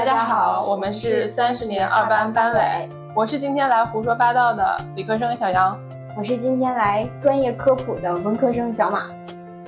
大家好，我们是三十年二班班委，我是今天来胡说八道的理科生小杨，我是今天来专业科普的文科生小马。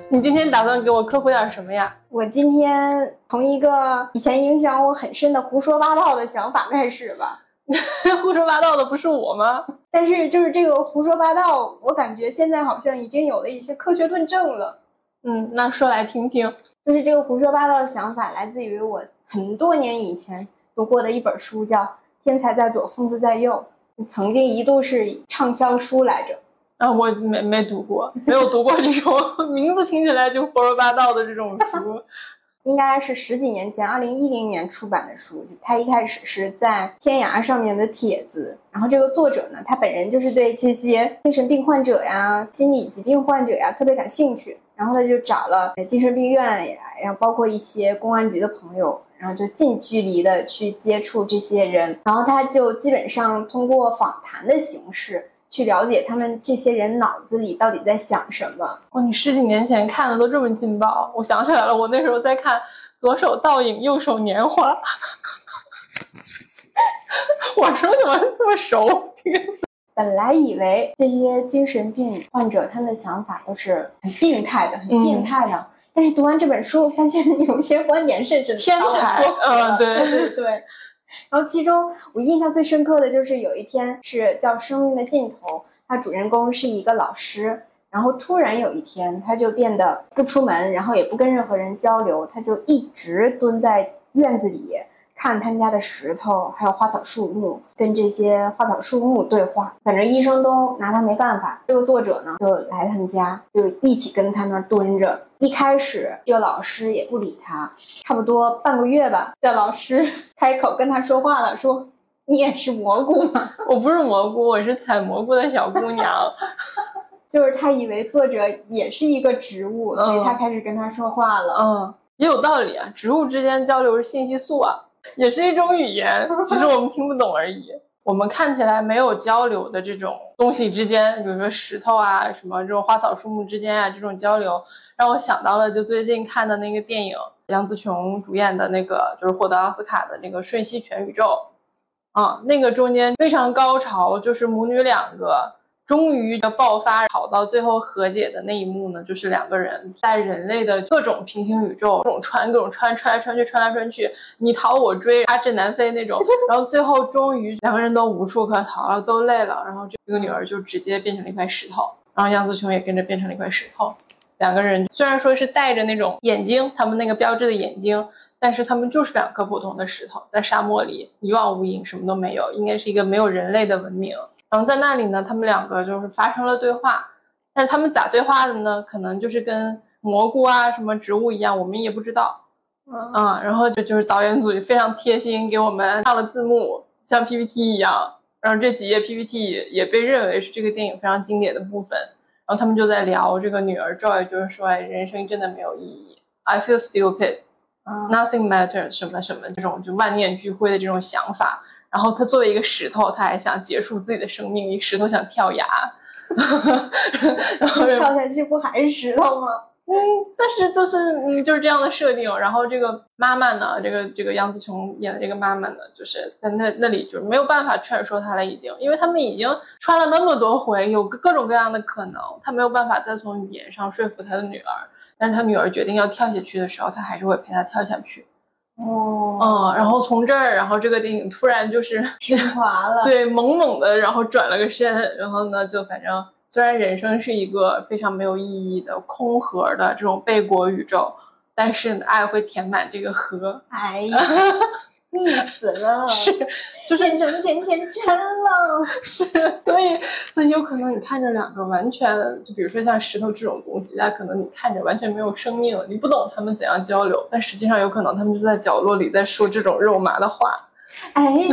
你今天打算给我科普点什么呀？我今天从一个以前影响我很深的胡说八道的想法开始吧。胡说八道的不是我吗？但是就是这个胡说八道，我感觉现在好像已经有了一些科学论证了。嗯，那说来听听。就是这个胡说八道的想法来自于我很多年以前读过的一本书，叫《天才在左，疯子在右》，曾经一度是畅销书来着。啊，我没没读过，没有读过这种 名字听起来就胡说八道的这种书。应该是十几年前，二零一零年出版的书。他一开始是在天涯上面的帖子，然后这个作者呢，他本人就是对这些精神病患者呀、心理疾病患者呀特别感兴趣，然后他就找了精神病院呀，包括一些公安局的朋友，然后就近距离的去接触这些人，然后他就基本上通过访谈的形式。去了解他们这些人脑子里到底在想什么。哦，你十几年前看的都这么劲爆！我想起来了，我那时候在看《左手倒影，右手年华》。我说怎么这么熟？本来以为这些精神病患者他们的想法都是很病态的，很病态的。但是读完这本书，我发现 有些观点甚至天才。嗯，对对对。然后其中我印象最深刻的就是有一篇是叫《生命的尽头》，它主人公是一个老师，然后突然有一天他就变得不出门，然后也不跟任何人交流，他就一直蹲在院子里。看他们家的石头，还有花草树木，跟这些花草树木对话。反正医生都拿他没办法。这个作者呢，就来他们家，就一起跟他那儿蹲着。一开始，这个老师也不理他，差不多半个月吧。这老师 开口跟他说话了，说：“你也是蘑菇吗？”“我不是蘑菇，我是采蘑菇的小姑娘。”就是他以为作者也是一个植物，所以他开始跟他说话了。嗯，也有道理啊，植物之间交流是信息素啊。也是一种语言，只是我们听不懂而已。我们看起来没有交流的这种东西之间，比如说石头啊，什么这种花草树木之间啊，这种交流，让我想到了就最近看的那个电影，杨紫琼主演的那个，就是获得奥斯卡的那个《瞬息全宇宙》。啊，那个中间非常高潮，就是母女两个。终于的爆发，跑到最后和解的那一幕呢，就是两个人在人类的各种平行宇宙，各种穿，各种穿，穿来穿去，穿来穿去，你逃我追，阿震南飞那种。然后最后终于两个人都无处可逃了，都累了，然后这个女儿就直接变成了一块石头，然后杨紫琼也跟着变成了一块石头。两个人虽然说是戴着那种眼睛，他们那个标志的眼睛，但是他们就是两颗普通的石头，在沙漠里一望无垠，什么都没有，应该是一个没有人类的文明。然后在那里呢，他们两个就是发生了对话，但是他们咋对话的呢？可能就是跟蘑菇啊什么植物一样，我们也不知道。嗯，然后就就是导演组就非常贴心，给我们上了字幕，像 PPT 一样。然后这几页 PPT 也被认为是这个电影非常经典的部分。然后他们就在聊这个女儿 Joy，就是说，哎，人生真的没有意义，I feel stupid，nothing matters，什么什么这种就万念俱灰的这种想法。然后他作为一个石头，他还想结束自己的生命。一个石头想跳崖，然后跳下去不还是石头吗？嗯，但是就是嗯就是这样的设定。然后这个妈妈呢，这个这个杨紫琼演的这个妈妈呢，就是在那那里就是没有办法劝说他了，已经，因为他们已经穿了那么多回，有各种各样的可能，他没有办法再从语言上说服他的女儿。但是他女儿决定要跳下去的时候，他还是会陪她跳下去。哦，嗯，然后从这儿，然后这个电影突然就是升华了，对，猛猛的，然后转了个身，然后呢，就反正虽然人生是一个非常没有意义的空盒的这种背锅宇宙，但是爱会填满这个盒。哎呀。腻死了，是，就是变成甜甜圈了，是，所以，所以有可能你看着两个完全，就比如说像石头这种东西，它可能你看着完全没有生命，你不懂他们怎样交流，但实际上有可能他们就在角落里在说这种肉麻的话。哎，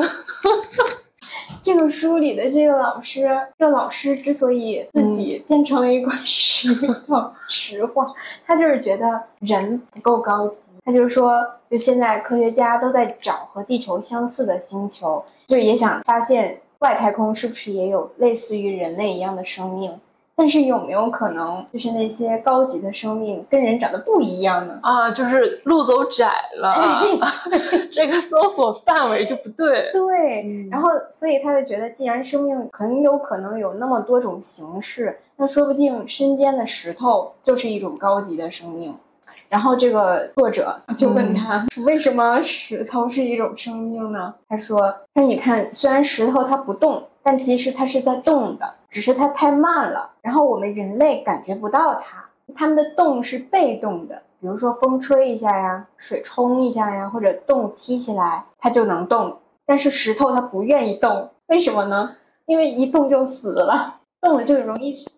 这个书里的这个老师，这个老师之所以自己变成了一块石头，实话，他就是觉得人不够高级。他就是说，就现在科学家都在找和地球相似的星球，就也想发现外太空是不是也有类似于人类一样的生命。但是有没有可能，就是那些高级的生命跟人长得不一样呢？啊，就是路走窄了，这个搜索范围就不对。对，然后所以他就觉得，既然生命很有可能有那么多种形式，那说不定身边的石头就是一种高级的生命。然后这个作者就问他，为什么石头是一种生命呢？他说：“他说你看，虽然石头它不动，但其实它是在动的，只是它太慢了。然后我们人类感觉不到它，它们的动是被动的，比如说风吹一下呀，水冲一下呀，或者洞踢起来，它就能动。但是石头它不愿意动，为什么呢？因为一动就死了，动了就容易死。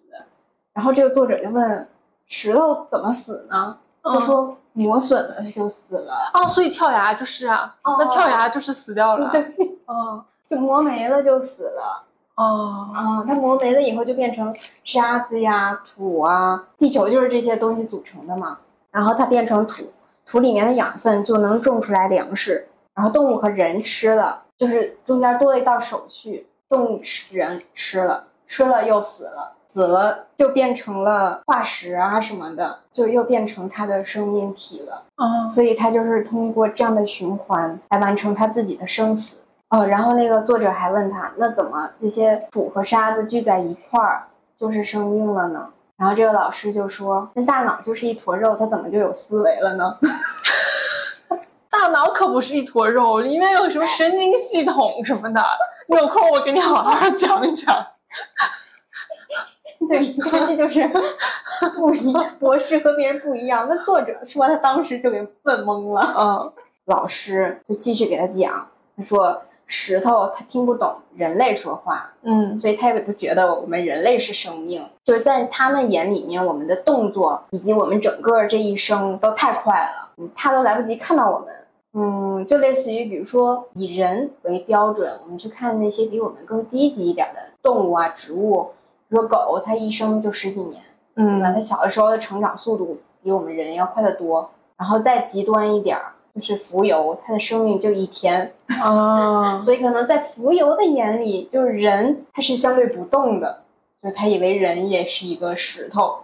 然后这个作者就问，石头怎么死呢？”他说磨损了，它就死了啊，所以跳崖就是啊，那跳崖就是死掉了，对，哦，就磨没了就死了，哦，啊，它磨没了以后就变成沙子呀、土啊，地球就是这些东西组成的嘛，然后它变成土，土里面的养分就能种出来粮食，然后动物和人吃了，就是中间多了一道手续，动物吃人吃了，吃了又死了。死了就变成了化石啊什么的，就又变成它的生命体了。啊，所以它就是通过这样的循环来完成它自己的生死。哦，然后那个作者还问他，那怎么这些土和沙子聚在一块儿就是生命了呢？然后这个老师就说，那大脑就是一坨肉，它怎么就有思维了呢？大脑可不是一坨肉，里面有什么神经系统什么的。有空我给你好好讲一讲。对，你看 这就是不一样，博士和别人不一样。那作者说他当时就给问懵了。嗯，老师就继续给他讲，他说石头他听不懂人类说话，嗯，所以他也不觉得我们人类是生命，就是在他们眼里面，我们的动作以及我们整个这一生都太快了，他都来不及看到我们。嗯，就类似于比如说以人为标准，我们去看那些比我们更低级一点的动物啊、植物。说狗，它一生就十几年，嗯，它小的时候的成长速度比我们人要快得多。然后再极端一点儿，就是浮游，它的生命就一天啊。所以可能在浮游的眼里，就是人它是相对不动的，就它以为人也是一个石头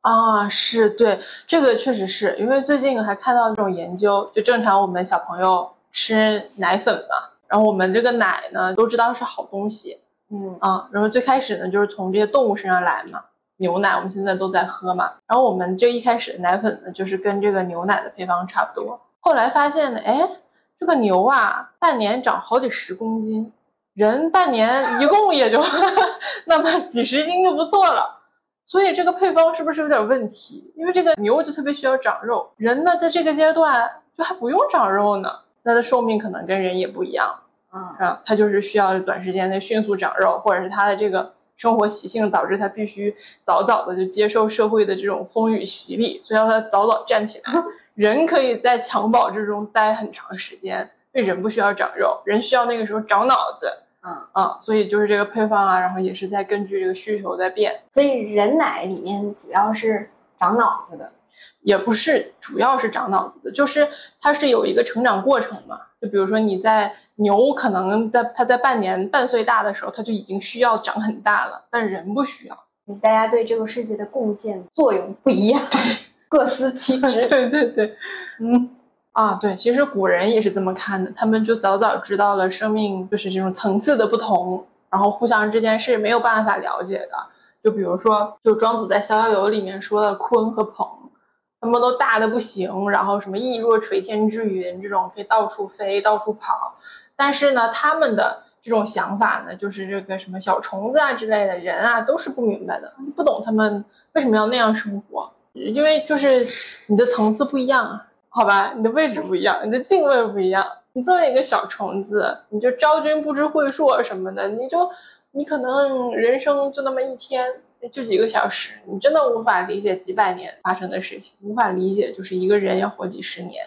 啊。是对，这个确实是因为最近还看到这种研究，就正常我们小朋友吃奶粉嘛，然后我们这个奶呢都知道是好东西。嗯啊，然后最开始呢，就是从这些动物身上来嘛，牛奶我们现在都在喝嘛，然后我们这一开始的奶粉呢，就是跟这个牛奶的配方差不多。后来发现呢，哎，这个牛啊，半年长好几十公斤，人半年一共也就 那么几十斤就不错了，所以这个配方是不是有点问题？因为这个牛就特别需要长肉，人呢在这个阶段就还不用长肉呢，它的寿命可能跟人也不一样。啊，它就是需要短时间内迅速长肉，或者是它的这个生活习性导致它必须早早的就接受社会的这种风雨洗礼，所以要它早早站起来。人可以在襁褓之中待很长时间，因为人不需要长肉，人需要那个时候长脑子。嗯啊，所以就是这个配方啊，然后也是在根据这个需求在变。所以人奶里面主要是长脑子的，也不是主要是长脑子的，就是它是有一个成长过程嘛。就比如说你在。牛可能在它在半年半岁大的时候，它就已经需要长很大了，但人不需要。大家对这个世界的贡献作用不一样，各司其职。对对对，嗯啊，对，其实古人也是这么看的，他们就早早知道了生命就是这种层次的不同，然后互相之间是没有办法了解的。就比如说，就庄子在《逍遥游》里面说的鲲和鹏。他们都大的不行，然后什么翼若垂天之云这种可以到处飞、到处跑，但是呢，他们的这种想法呢，就是这个什么小虫子啊之类的人啊，都是不明白的，不懂他们为什么要那样生活，因为就是你的层次不一样，好吧，你的位置不一样，你的定位不一样。你作为一个小虫子，你就昭君不知晦朔什么的，你就你可能人生就那么一天。就几个小时，你真的无法理解几百年发生的事情，无法理解就是一个人要活几十年，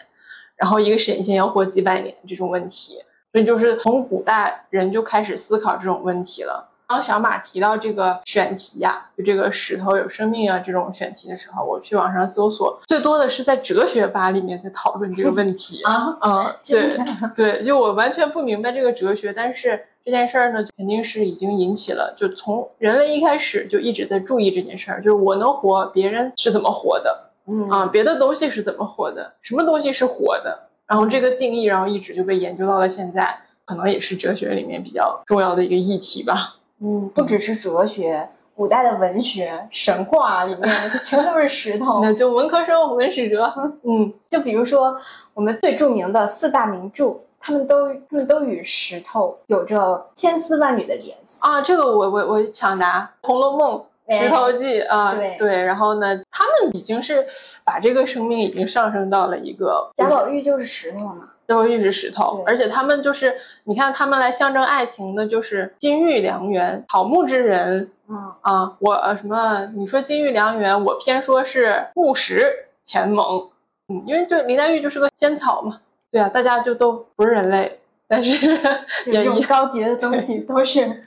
然后一个神仙要活几百年这种问题。所以就是从古代人就开始思考这种问题了。当小马提到这个选题呀、就这个石头有生命啊这种选题的时候，我去网上搜索，最多的是在哲学吧里面在讨论这个问题。啊，嗯，对对，就我完全不明白这个哲学，但是这件事儿呢，肯定是已经引起了，就从人类一开始就一直在注意这件事儿，就是我能活，别人是怎么活的嗯啊？别的东西是怎么活的？什么东西是活的？然后这个定义，然后一直就被研究到了现在，可能也是哲学里面比较重要的一个议题吧。嗯，不只是哲学，古代的文学、神话里面全都是石头。那就文科生、文史哲，嗯就比如说我们最著名的四大名著，他们都他们都与石头有着千丝万缕的联系。啊，这个我我我抢答，《红楼梦》。石头记啊，对然后呢，他们已经是把这个生命已经上升到了一个贾宝玉就是石头嘛。贾宝玉是石头，而且他们就是，你看他们来象征爱情的，就是金玉良缘，草木之人嗯，啊。我呃什么？你说金玉良缘，我偏说是木石前盟。嗯，因为就林黛玉就是个仙草嘛。对啊，大家就都不是人类，但是 就这种也一高级的东西都是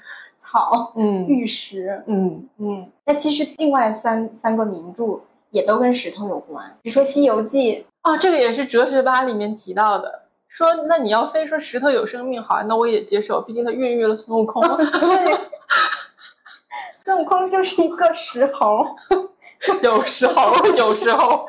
草、嗯 玉石。嗯嗯，那其实另外三三个名著也都跟石头有关，比如说《西游记啊，这个也是哲学吧里面提到的。说，那你要非说石头有生命，好，那我也接受，毕竟它孕育了孙悟空。》，孙悟空就是一个石猴。有时候，有时候，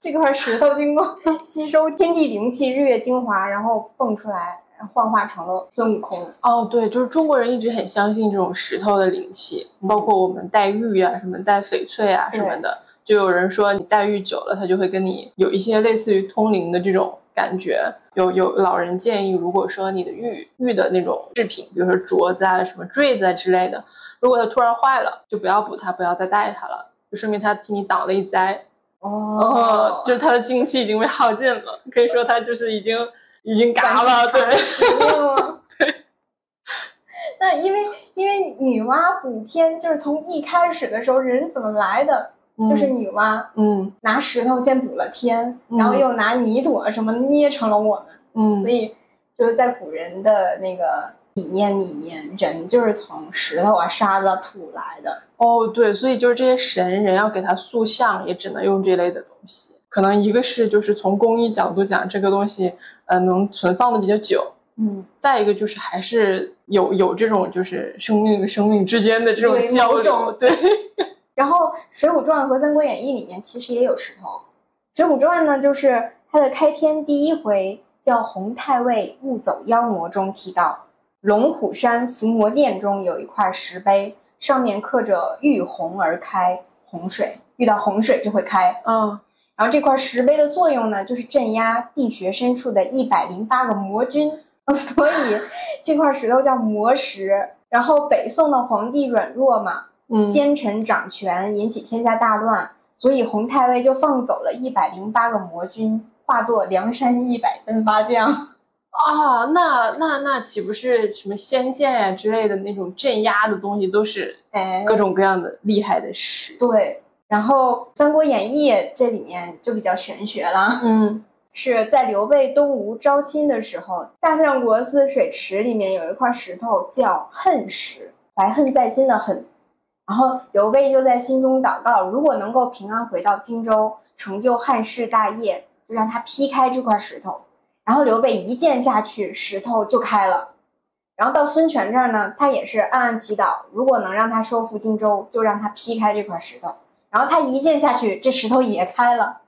这块石头经过吸收天地灵气、日月精华，然后蹦出来，幻化成了孙悟空。哦，对，就是中国人一直很相信这种石头的灵气，包括我们戴玉啊，什么戴翡翠啊什么的，就有人说你戴玉久了，它就会跟你有一些类似于通灵的这种感觉。有有老人建议，如果说你的玉玉的那种饰品，比如说镯子啊、什么坠子啊之类的，如果它突然坏了，就不要补它，不要再戴它了，就说明它替你挡了一灾。哦，就是它的精气已经被耗尽了，可以说它就是已经已经嘎了，对。那因为因为女娲补天，就是从一开始的时候人怎么来的，就是女娲嗯拿石头先补了天，嗯然后又拿泥土什么捏成了我们，嗯所以就是在古人的那个理念里面，人就是从石头啊、沙子、啊、土来的。哦，对，所以就是这些神人要给他塑像，也只能用这类的东西。可能一个是就是从工艺角度讲，这个东西呃能存放的比较久；嗯，再一个就是还是有有这种就是生命与生命之间的这种对交流。对，然后《水浒传》和《三国演义》里面其实也有石头。《水浒传》呢，就是它的开篇第一回叫“洪太尉误走妖魔”中提到，龙虎山伏魔殿中有一块石碑，上面刻着“遇洪而开”，洪水遇到洪水就会开。嗯然后这块石碑的作用呢，就是镇压地穴深处的一百零八个魔君，所以这块石头叫魔石。然后北宋的皇帝软弱嘛，嗯奸臣掌权，引起天下大乱，所以洪太尉就放走了一百零八个魔君，化作梁山一百单八将。哦，那那那岂不是什么仙剑呀、之类的那种镇压的东西，都是哎，各种各样的厉害的石？对。然后《三国演义》这里面就比较玄学了，嗯 是在刘备东吴招亲的时候，大相国寺水池里面有一块石头叫恨石，怀恨在心的恨。然后刘备就在心中祷告，如果能够平安回到荆州，成就汉室大业，就让他劈开这块石头。然后刘备一剑下去，石头就开了。然后到孙权这儿呢，他也是暗暗祈祷，如果能让他收复荆州，就让他劈开这块石头。然后他一剑下去，这石头也开了。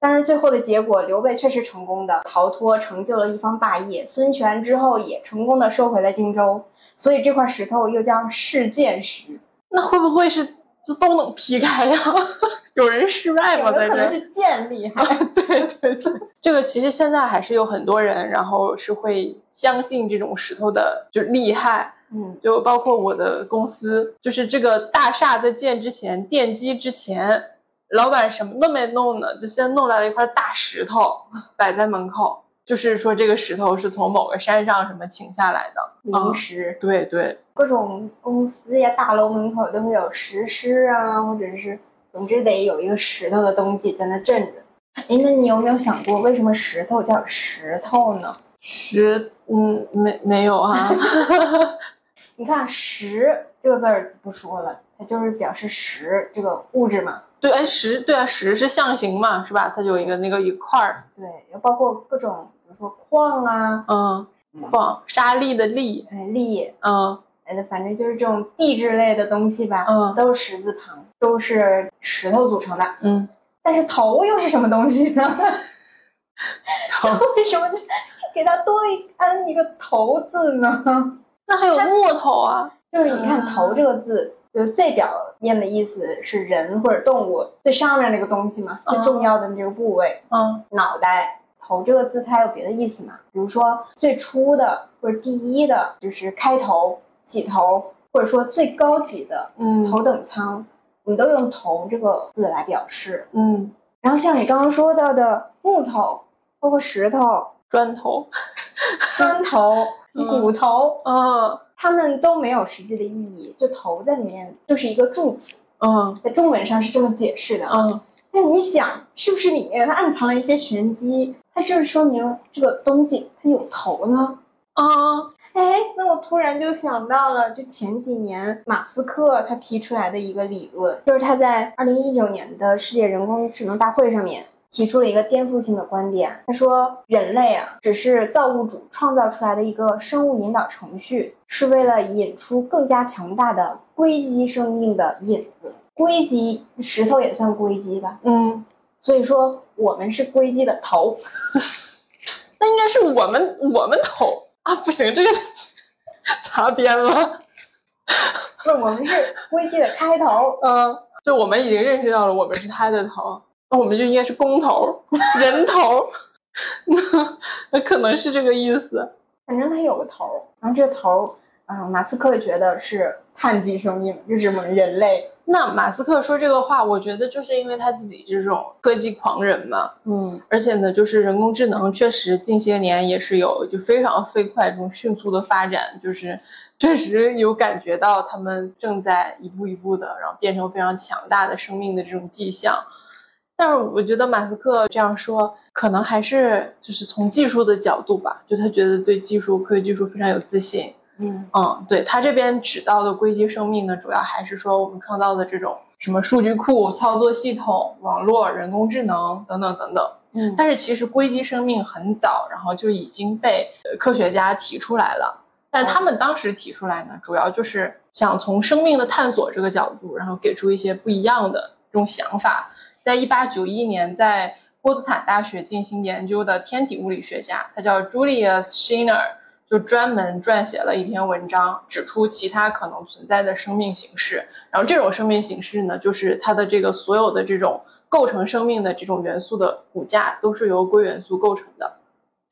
但是最后的结果，刘备确实成功的逃脱，成就了一方霸业。孙权之后也成功的收回了荆州，所以这块石头又叫试剑石。那会不会是就都能劈开呀？有人失败吗？有的在这？可能是剑厉害。对对对，这个其实现在还是有很多人，然后是会相信这种石头的就厉害，嗯，就包括我的公司，就是这个大厦在建之前，奠基之前，老板什么都没弄呢，就先弄来了一块大石头摆在门口，就是说这个石头是从某个山上什么请下来的。灵石，对对，各种公司呀、大楼门口都会有石狮啊，或者是，总之得有一个石头的东西在那镇着。哎，那你有没有想过，为什么石头叫石头呢？石，嗯，没没有啊，你看石，这个字儿不说了，它就是表示石这个物质嘛。对，哎，石，对啊，石是象形嘛，是吧？它就有一个那个一块儿，对，也包括各种，比如说矿啊，嗯，矿，沙砾的砾，哎，砾，嗯哎，反正就是这种地质类的东西吧，嗯都是石字旁，都是石头组成的。嗯，但是头又是什么东西呢？头为什么就给它多一安一个头字呢？那还有木头啊，就是你看“啊头”这个字，就是最表面的意思是人或者动物最上面那个东西嘛，最重要的那个部位，嗯脑袋。头这个字它有别的意思嘛？比如说最初的或者第一的，就是开头、起头，或者说最高级的嗯头等舱，我们都用“头”这个字来表示。嗯，然后像你刚刚说到的木头，包括石头、砖头，砖头、嗯骨头，嗯。他们都没有实际的意义，就“头”在里面就是一个助词，嗯。在中文上是这么解释的。嗯。那你想，是不是里面它暗藏了一些玄机？它就是说明这个东西它有头呢？啊，哎，那我突然就想到了，就前几年马斯克他提出来的一个理论，就是他在二零一九年的世界人工智能大会上面提出了一个颠覆性的观点。他说，人类啊，只是造物主创造出来的一个生物引导程序，是为了引出更加强大的硅基生命的引子。硅基，石头也算硅基吧？嗯，所以说，我们是硅基的头。那应该是我们我们头啊，不行，这个 擦边了，不，我们是硅基的开头。嗯，就我们已经认识到了我们是它的头，那我们就应该是工头，人头，那那可能是这个意思，反正它有个头儿，然后这个头儿，嗯、马斯克也觉得是碳基生命，就是我们人类。那马斯克说这个话，我觉得就是因为他自己这种科技狂人嘛，嗯而且呢，就是人工智能确实近些年也是有就非常飞快这种迅速的发展，就是确实有感觉到他们正在一步一步的，然后变成非常强大的生命的这种迹象。但是我觉得马斯克这样说，可能还是就是从技术的角度吧，就他觉得对技术、科学技术非常有自信。嗯嗯，对他这边指到的硅基生命呢，主要还是说我们创造的这种什么数据库、操作系统、网络、人工智能等等等等。嗯但是其实硅基生命很早，然后就已经被呃科学家提出来了。但是他们当时提出来呢，主要就是想从生命的探索这个角度，然后给出一些不一样的这种想法。在一八九一年，在波茨坦大学进行研究的天体物理学家，他叫 Julius Scheiner，就专门撰写了一篇文章，指出其他可能存在的生命形式。然后这种生命形式呢，就是它的这个所有的这种构成生命的这种元素的骨架都是由硅元素构成的。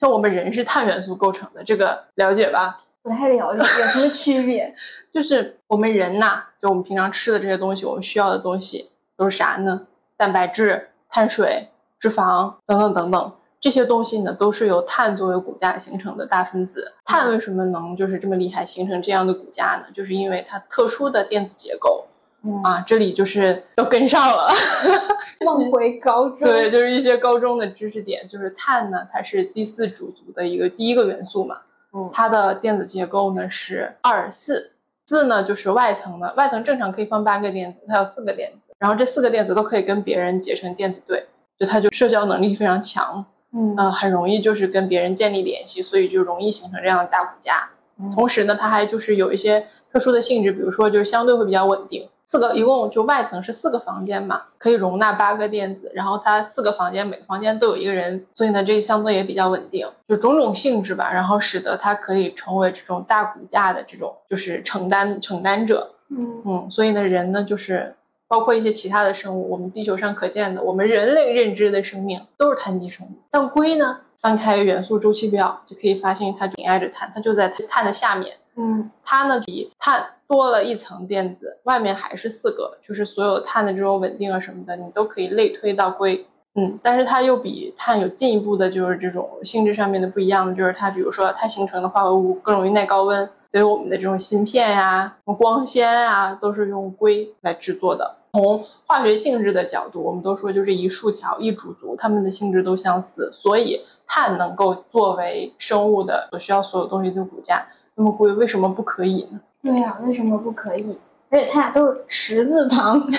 像我们人是碳元素构成的，这个了解吧？不太了解有什么区别。就是我们人呐，就我们平常吃的这些东西，我们需要的东西都是啥呢？蛋白质、碳水、脂肪等等等等，这些东西呢，都是由碳作为骨架形成的大分子。碳为什么能就是这么厉害，形成这样的骨架呢？就是因为它特殊的电子结构嗯，啊。这里就是要跟上了。梦回高中。对，就是一些高中的知识点，就是碳呢，它是第四主族的一个第一个元素嘛，嗯它的电子结构呢是二四，四呢就是外层的，外层正常可以放八个电子，它有四个电子，然后这四个电子都可以跟别人结成电子对，就它就社交能力非常强，嗯呃，很容易就是跟别人建立联系，所以就容易形成这样的大骨架。嗯同时呢，它还就是有一些特殊的性质，比如说就是相对会比较稳定。四个一共就外层是四个房间嘛，可以容纳八个电子，然后它四个房间每个房间都有一个人，所以呢这个相对也比较稳定，就种种性质吧，然后使得它可以成为这种大骨架的这种就是承担承担者。嗯嗯，所以呢人呢就是包括一些其他的生物，我们地球上可见的，我们人类认知的生命都是碳基生物，但硅呢？翻开元素周期表就可以发现，它紧挨着碳，它就在碳的下面。嗯它呢比碳多了一层电子，外面还是四个，就是所有碳的这种稳定啊什么的，你都可以类推到硅。嗯，但是它又比碳有进一步的，就是这种性质上面的不一样的，就是它比如说它形成的化合物更容易耐高温，所以我们的这种芯片呀、光纤啊都是用硅来制作的。从化学性质的角度，我们都说就是一竖条一主族，它们的性质都相似，所以碳能够作为生物的所需要所有东西的骨架。那么硅为什么不可以呢？对呀、为什么不可以？而且它俩都是十字旁，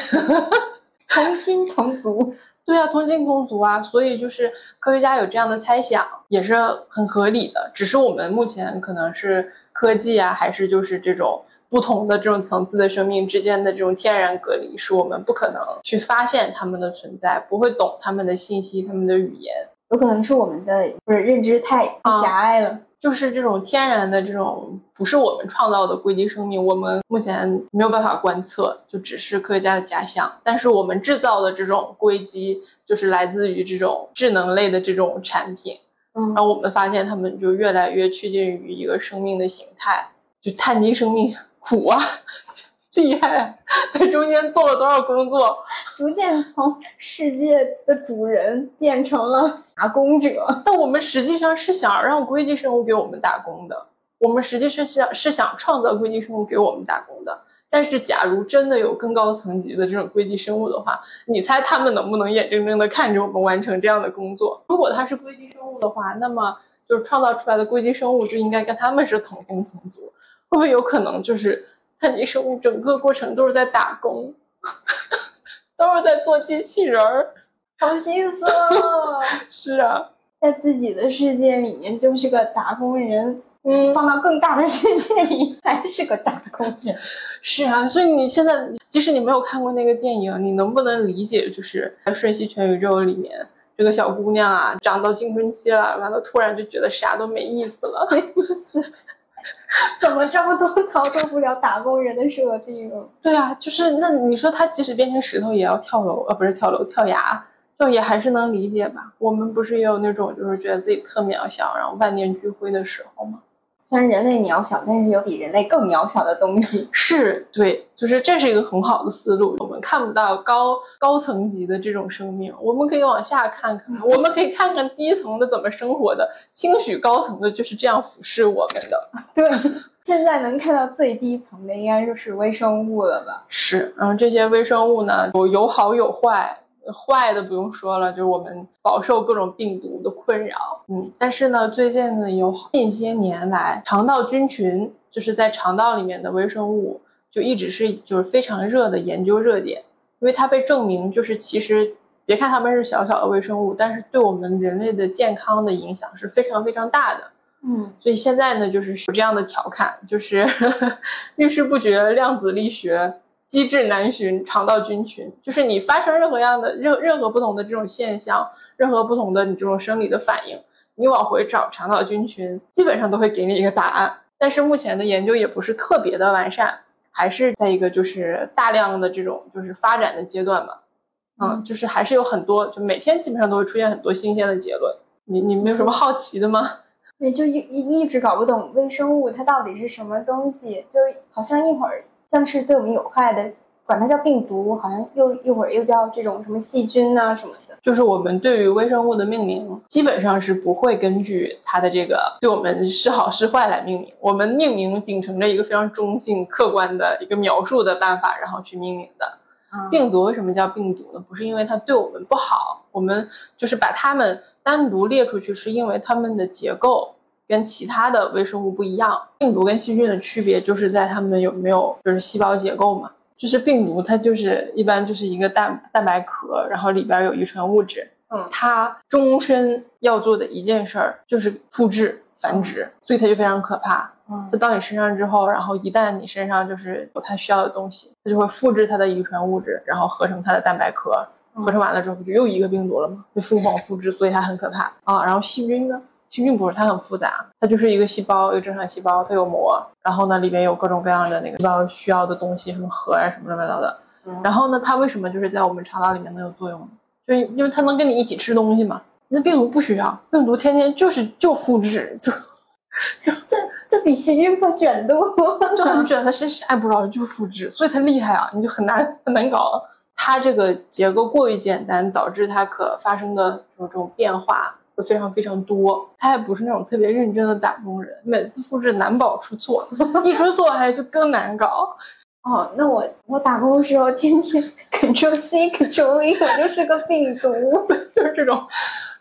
同亲同族。对啊，同亲同族啊，所以就是科学家有这样的猜想，也是很合理的。只是我们目前可能是科技啊，还是就是这种不同的这种层次的生命之间的这种天然隔离，是我们不可能去发现他们的存在，不会懂他们的信息、他们的语言。有可能是我们的不是认知太啊狭隘了。就是这种天然的这种不是我们创造的硅基生命，我们目前没有办法观测，就只是科学家的假想。但是我们制造的这种硅基，就是来自于这种智能类的这种产品。嗯然后我们发现他们就越来越趋近于一个生命的形态，就碳基生命苦啊，厉害啊，在中间做了多少工作？逐渐从世界的主人变成了打工者。但我们实际上是想让硅基生物给我们打工的，我们实际是想是想创造硅基生物给我们打工的。但是，假如真的有更高层级的这种硅基生物的话，你猜他们能不能眼睁睁地看着我们完成这样的工作？如果它是硅基生物的话，那么就是创造出来的硅基生物就应该跟他们是同工同族。会不会有可能就是碳基生物整个过程都是在打工，都是在做机器人儿？好心酸啊！是啊，在自己的世界里面就是个打工人，嗯，放到更大的世界里还是个打工人。是啊，所以你现在即使你没有看过那个电影，你能不能理解，就是在《瞬息全宇宙》里面，这个小姑娘啊，长到青春期了，完了突然就觉得啥都没意思了。怎么这么多逃脱不了打工人的设定？对啊，就是那你说她即使变成石头也要跳楼，呃，不是跳楼，跳崖，就也还是能理解吧？我们不是也有那种就是觉得自己特渺小，然后万念俱灰的时候吗？虽然人类渺小，但是有比人类更渺小的东西。是对，就是这是一个很好的思路。我们看不到高高层级的这种生命，我们可以往下看看，我们可以看看低层的怎么生活的。兴许高层的就是这样俯视我们的。对，现在能看到最低层的应该就是微生物了吧？是，然后这些微生物呢，有有好有坏。坏的不用说了，就是我们饱受各种病毒的困扰，嗯，但是呢，最近呢有近些年来，肠道菌群就是在肠道里面的微生物，就一直是就是非常热的研究热点，因为它被证明就是其实别看它们是小小的微生物，但是对我们人类的健康的影响是非常非常大的。嗯，所以现在呢，就是有这样的调侃，就是 遇事不决，量子力学。机智难寻肠道菌群，就是你发生任何样的任任何不同的这种现象，任何不同的你这种生理的反应，你往回找肠道菌群，基本上都会给你一个答案。但是目前的研究也不是特别的完善，还是在一个就是大量的这种就是发展的阶段嘛。嗯，就是还是有很多，就每天基本上都会出现很多新鲜的结论。你你没有什么好奇的吗？对，就一一直搞不懂微生物它到底是什么东西，就好像一会儿。像是对我们有害的，管它叫病毒，好像又一会儿又叫这种什么细菌呐、啊、什么的。就是我们对于微生物的命名，基本上是不会根据它的这个对我们是好是坏来命名。我们命名秉承着一个非常中性、客观的一个描述的办法，然后去命名的。嗯、病毒为什么叫病毒呢？不是因为它对我们不好，我们就是把它们单独列出去，是因为它们的结构。跟其他的微生物不一样，病毒跟细菌的区别就是在它们有没有就是细胞结构嘛。就是病毒它就是一般就是一个蛋蛋白壳，然后里边有遗传物质。嗯，它终身要做的一件事儿就是复制繁殖，所以它就非常可怕。嗯，它到你身上之后，然后一旦你身上就是有它需要的东西，它就会复制它的遗传物质，然后合成它的蛋白壳。合成完了之后，不就又一个病毒了吗？就疯狂复制，所以它很可怕啊。然后细菌呢？细菌不是，它很复杂，它就是一个细胞，一个正常细胞，它有膜，然后呢，里面有各种各样的那个细胞需要的东西，什么核啊，什么乱七八糟的。嗯、然后呢，它为什么就是在我们肠道里面能有作用呢？就是因为它能跟你一起吃东西嘛。那病毒不需要，病毒天天就是就复制，就这这比细菌可卷多，就很 卷，它是啥也不知道就复制，所以它厉害啊，你就很难很难搞。它这个结构过于简单，导致它可发生的这种变化。会非常非常多，他也不是那种特别认真的打工人，每次复制难保出错，一出错还就更难搞。哦，那我我打工的时候天天 Ctrl C Ctrl V，我就是个病毒，就是这种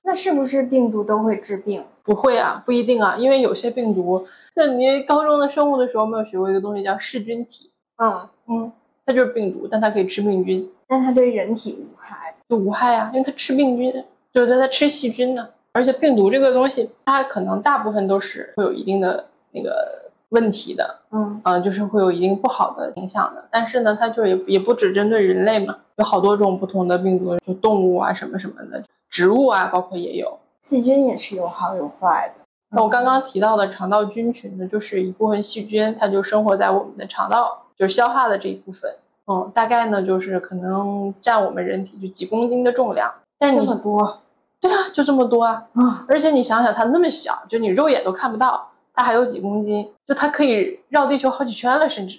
那是不是病毒都会治病？不会啊，不一定啊，因为有些病毒，像你高中的生物的时候没有学过一个东西叫噬菌体，嗯，嗯，它就是病毒，但它可以吃病菌，但它对人体无害。就无害啊，因为它吃病菌，就是它在吃细菌呢。而且病毒这个东西，它可能大部分都是会有一定的那个问题的，嗯嗯、就是会有一定不好的影响的。但是呢，它就也也不只针对人类嘛，有好多种不同的病毒，就动物啊什么什么的，植物啊，包括也有。细菌也是有好有坏的。那我刚刚提到的肠道菌群呢，就是一部分细菌，它就生活在我们的肠道，就是消化的这一部分。嗯，大概呢就是可能占我们人体就几公斤的重量。但是这你么多对啊，就这么多啊！啊！而且你想想，它那么小，就你肉眼都看不到，它还有几公斤，就它可以绕地球好几圈了，甚至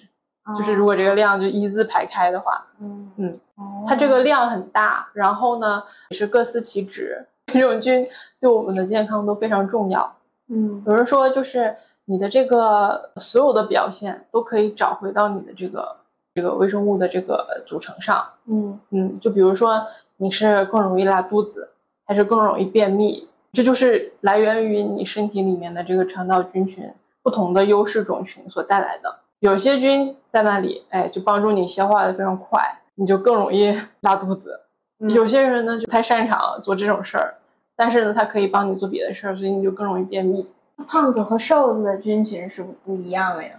就是如果这个量就一字排开的话，嗯嗯，哦它这个量很大，然后呢也是各司其职。这种菌对我们的健康都非常重要。嗯有人说，就是你的这个所有的表现都可以找回到你的这个这个微生物的这个组成上。嗯嗯，就比如说你是更容易拉肚子，还是更容易便秘，这就是来源于你身体里面的这个肠道菌群不同的优势种群所带来的。有些菌在那里，哎，就帮助你消化的非常快，你就更容易 拉肚子。嗯有些人呢就不太擅长做这种事儿，但是呢，他可以帮你做别的事儿，所以你就更容易便秘。胖子和瘦子的菌群是不是不一样了呀？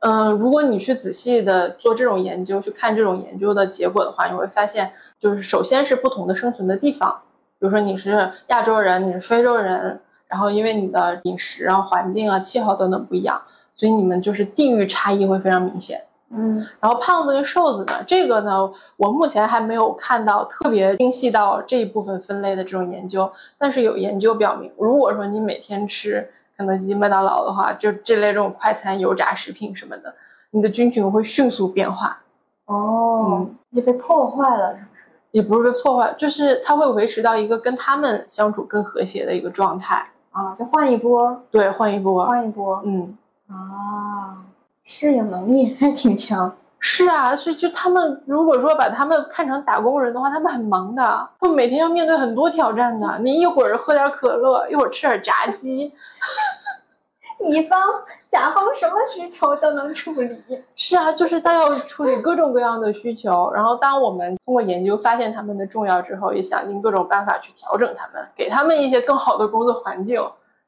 嗯，如果你去仔细的做这种研究，去看这种研究的结果的话，你会发现，就是首先是不同的生存的地方，比如说你是亚洲人，你是非洲人，然后因为你的饮食啊、环境啊、气候等等不一样，所以你们就是地域差异会非常明显。嗯然后胖子跟瘦子呢，这个呢，我目前还没有看到特别精细到这一部分分类的这种研究，但是有研究表明，如果说你每天吃肯德基、麦当劳的话，就这类这种快餐、油炸食品什么的，你的菌群会迅速变化，哦嗯，就被破坏了？也不是被破坏，就是他会维持到一个跟他们相处更和谐的一个状态。啊，再换一波，对，换一波，换一波嗯。啊，适应能力还挺强。是啊，所以就他们如果说把他们看成打工人的话，他们很忙的，他们每天要面对很多挑战的。你一会儿喝点可乐，一会儿吃点炸鸡，乙方、甲方什么需求都能处理。是啊，就是他要处理各种各样的需求。然后，当我们通过研究发现他们的重要之后，也想尽各种办法去调整他们，给他们一些更好的工作环境，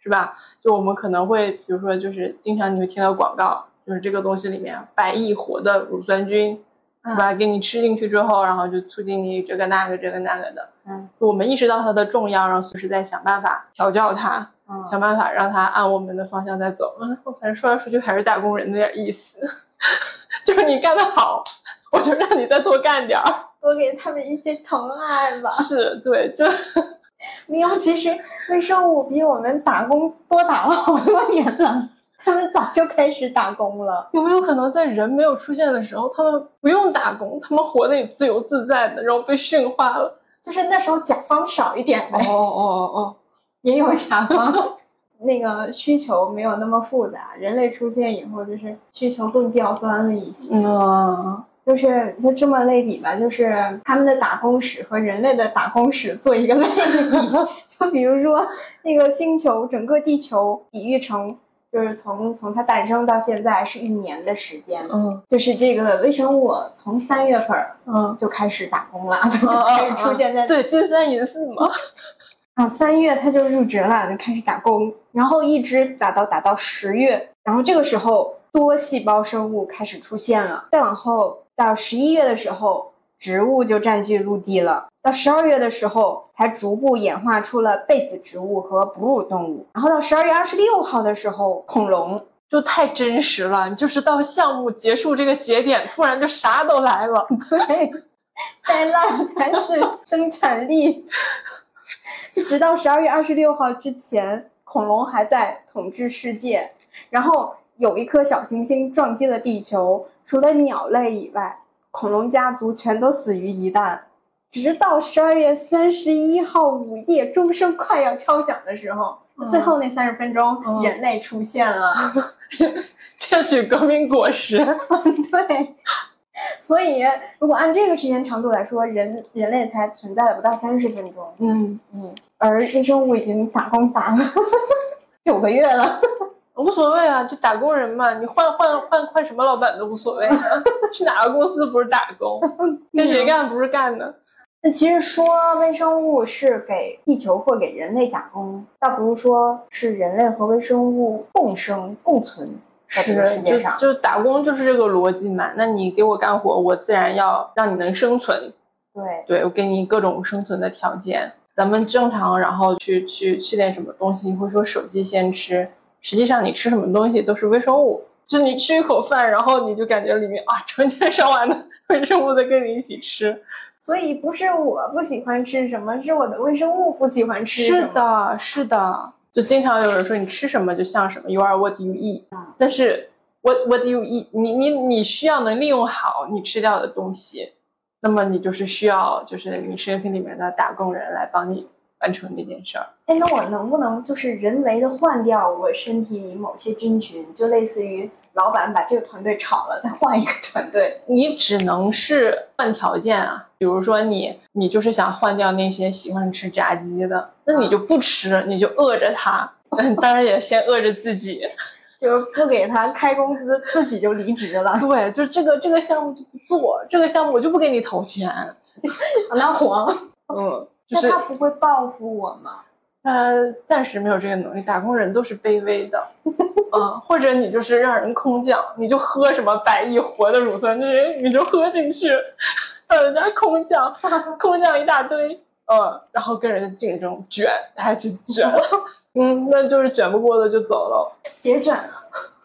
是吧？就我们可能会，比如说，就是经常你会听到广告，就是这个东西里面百亿活的乳酸菌，是吧？给你吃进去之后，然后就促进你这个那个这个那个的。嗯就我们意识到它的重要，然后随时在想办法调教它，嗯想办法让他按我们的方向再走。嗯，反正说来说去还是打工人那点意思，就是你干得好，我就让你再多干点儿。多给他们一些疼爱吧。是对，就没有，其实微生物比我们打工多打了好多年了，他们早就开始打工了。有没有可能在人没有出现的时候，他们不用打工，他们活得也自由自在的，然后被驯化了？就是那时候甲方少一点呗，哦哦哦哦也有甲方，那个需求没有那么复杂。人类出现以后，就是需求更刁钻了一些。嗯，就是就这么类比吧，就是他们的打工史和人类的打工史做一个类比。就比如说那个星球，整个地球比喻成，就是从从它诞生到现在是一年的时间。嗯就是这个微生物从三月份儿嗯，就开始打工了，它就 开始出现在对金三银四嘛。啊，三月它就入职了，就开始打工，然后一直打到打到十月，然后这个时候多细胞生物开始出现了，再往后到十一月的时候，植物就占据陆地了，到十二月的时候才逐步演化出了被子植物和哺乳动物，然后到十二月二十六号的时候，恐龙。就太真实了，就是到项目结束这个节点，突然就啥都来了。对，灾难才是生产力。就 直到十二月二十六号之前，恐龙还在统治世界。然后有一颗小行星撞击了地球，除了鸟类以外，恐龙家族全都死于一旦。直到十二月三十一号午夜，钟声快要敲响的时候，嗯最后那三十分钟，嗯人类出现了。窃取革命果实。对，所以如果按这个时间长度来说，人人类才存在了不到三十分钟。嗯嗯，而微生物已经打工打了九个月了。无所谓啊，就打工人嘛，你换换换换什么老板都无所谓啊。去哪个公司不是打工，跟谁干不是干的？那其实说微生物是给地球或给人类打工，倒不如说是人类和微生物共生共存在这个世界上。就就打工就是这个逻辑嘛。那你给我干活，我自然要让你能生存。对，对我给你各种生存的条件。咱们正常，然后去去吃点什么东西，或者说手机先吃。实际上，你吃什么东西都是微生物。就你吃一口饭，然后你就感觉里面啊，成千上万的 微生物在跟你一起吃。所以不是我不喜欢吃什么，是我的微生物不喜欢吃。是的，是的。就经常有人说，你吃什么就像什么，You are what you eat。但是，what what you eat，你你你需要能利用好你吃掉的东西，那么你就是需要就是你身体里面的打工人来帮你。完成这件事儿，哎，那我能不能就是人为的换掉我身体里某些菌群，就类似于老板把这个团队炒了，再换一个团队？你只能是换条件啊，比如说你，你就是想换掉那些喜欢吃炸鸡的，那你就不吃，你就饿着他，当然也先饿着自己，就是不给他开工资，自己就离职了。对，就这个这个项目就不做，这个项目我就不给你投钱，那黄，嗯。那他不会报复我吗？他暂时没有这个能力。打工人都是卑微的，嗯，或者你就是让人空降，你就喝什么百亿活的乳酸菌，你就喝进去，让人家空降，空降一大堆，嗯，然后跟人家竞争卷，还去卷，嗯，那就是卷不过的就走了。别卷了，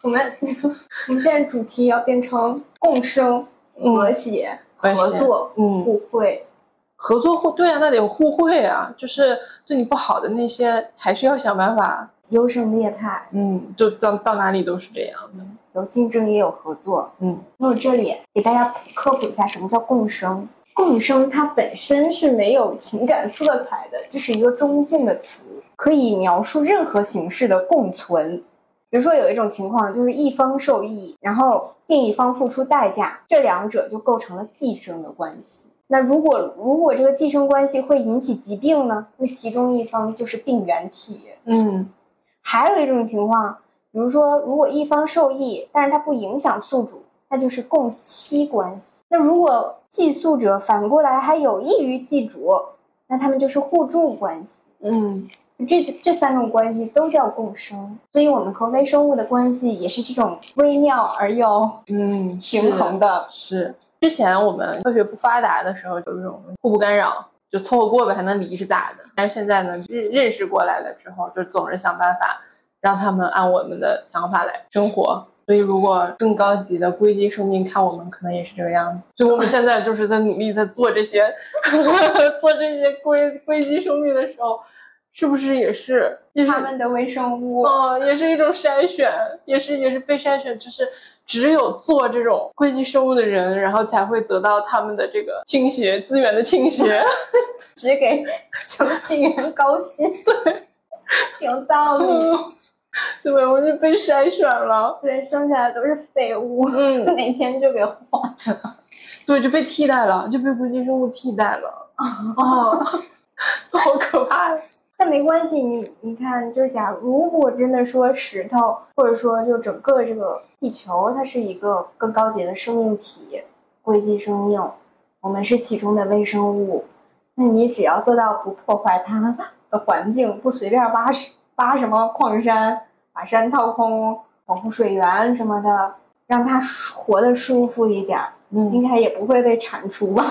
我们我们现在主题要变成共生、和谐、合作、互惠。合作互对啊，那得互惠啊，就是对你不好的那些，还是要想办法优胜劣汰。嗯，就到到哪里都是这样的，有竞争也有合作。嗯，那我这里给大家科普一下，什么叫共生？共生它本身是没有情感色彩的，这是一个中性的词，可以描述任何形式的共存。比如说有一种情况，就是一方受益，然后另一方付出代价，这两者就构成了寄生的关系。那如果如果这个寄生关系会引起疾病呢？那其中一方就是病原体。嗯，还有一种情况，比如说如果一方受益，但是它不影响宿主，那就是共妻关系。那如果寄宿者反过来还有益于寄主，那他们就是互助关系。嗯，这这三种关系都叫共生。所以我们和微生物的关系也是这种微妙而又嗯平衡的。是。之前我们科学不发达的时候，就这种互不干扰，就凑合过呗，还能离是咋的？但是现在呢，认认识过来了之后，就总是想办法让他们按我们的想法来生活。所以，如果更高级的硅基生命看我们，可能也是这个样子。所以我们现在就是在努力在做这些，做这些硅硅基生命的时候。是不是也是他们的微生物？哦，也是一种筛选，也是也是被筛选，就是只有做这种硅基生物的人，然后才会得到他们的这个倾斜资源的倾斜，只给程序员高薪，对，有道理。对，我就被筛选了，对，剩下的都是废物，嗯，哪天就给换了，对，就被替代了，就被硅基生物替代了，啊，好可怕呀！但没关系，你你看，就是假如果真的说石头，或者说就整个这个地球，它是一个更高级的生命体，硅基生命，我们是其中的微生物，那你只要做到不破坏它的环境，不随便挖挖什么矿山，把山掏空，保护水源什么的，让它活得舒服一点，嗯，应该也不会被铲除吧。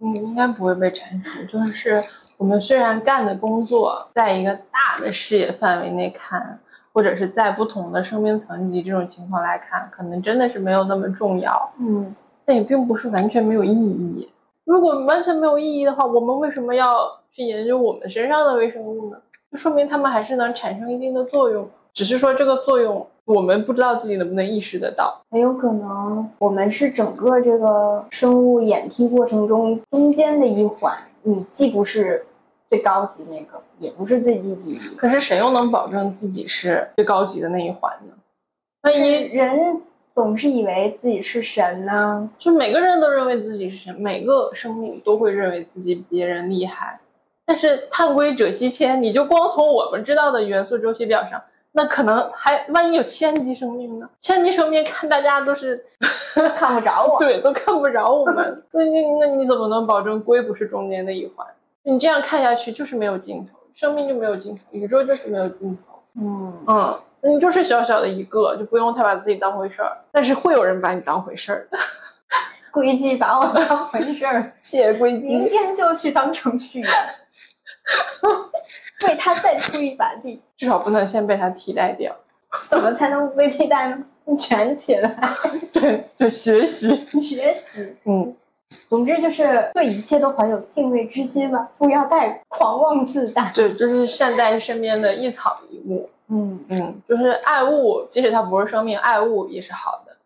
嗯，应该不会被铲除。就是我们虽然干的工作，在一个大的视野范围内看，或者是在不同的生命层级这种情况来看，可能真的是没有那么重要。嗯，但也并不是完全没有意义。如果完全没有意义的话，我们为什么要去研究我们身上的微生物呢？就说明它们还是能产生一定的作用，只是说这个作用。我们不知道自己能不能意识得到，很有可能我们是整个这个生物演替过程中中间的一环。你既不是最高级那个，也不是最低级。可是谁又能保证自己是最高级的那一环呢？万一人总是以为自己是神呢？就每个人都认为自己是神，每个生命都会认为自己比别人厉害。但是探归锗烯铅，你就光从我们知道的元素周期表上，那可能还万一有千级生命呢？千级生命看大家都是看不着我。对，都看不着我们，那你那你怎么能保证硅不是中间的一环？你这样看下去就是没有尽头，生命就没有尽头，宇宙就是没有尽头。嗯嗯，你就是小小的一个，就不用太把自己当回事儿。但是会有人把你当回事儿的。硅基把我当回事儿，谢谢硅明基，天就去当程序员，为他再出一把力。至少不能先被他替代掉。怎么才能被替代呢？你卷起来，对，就学习。学习。嗯，总之就是对一切都怀有敬畏之心吧，不要太狂妄自大。对，就是善待身边的一草一木。嗯，嗯，就是爱物，即使它不是生命，爱物也是好的。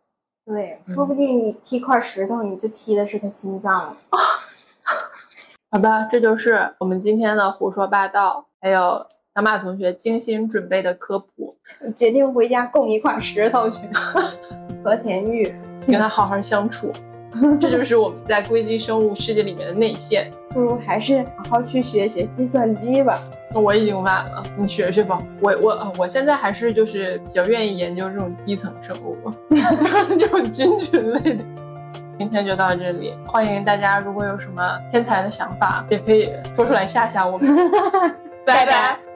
对，说不定你踢块石头，你就踢的是他心脏了。好吧，这就是我们今天的胡说八道，还有小马同学精心准备的科普，决定回家供一块石头去。和田玉，跟他好好相处。这就是我们在硅基生物世界里面的内线。不如还是好好去学学计算机吧。我已经晚了，你学学吧。我我呃我现在还是就是比较愿意研究这种低层生物，这种菌群类的。今天就到这里，欢迎大家如果有什么天才的想法，也可以说出来吓吓我们。拜拜。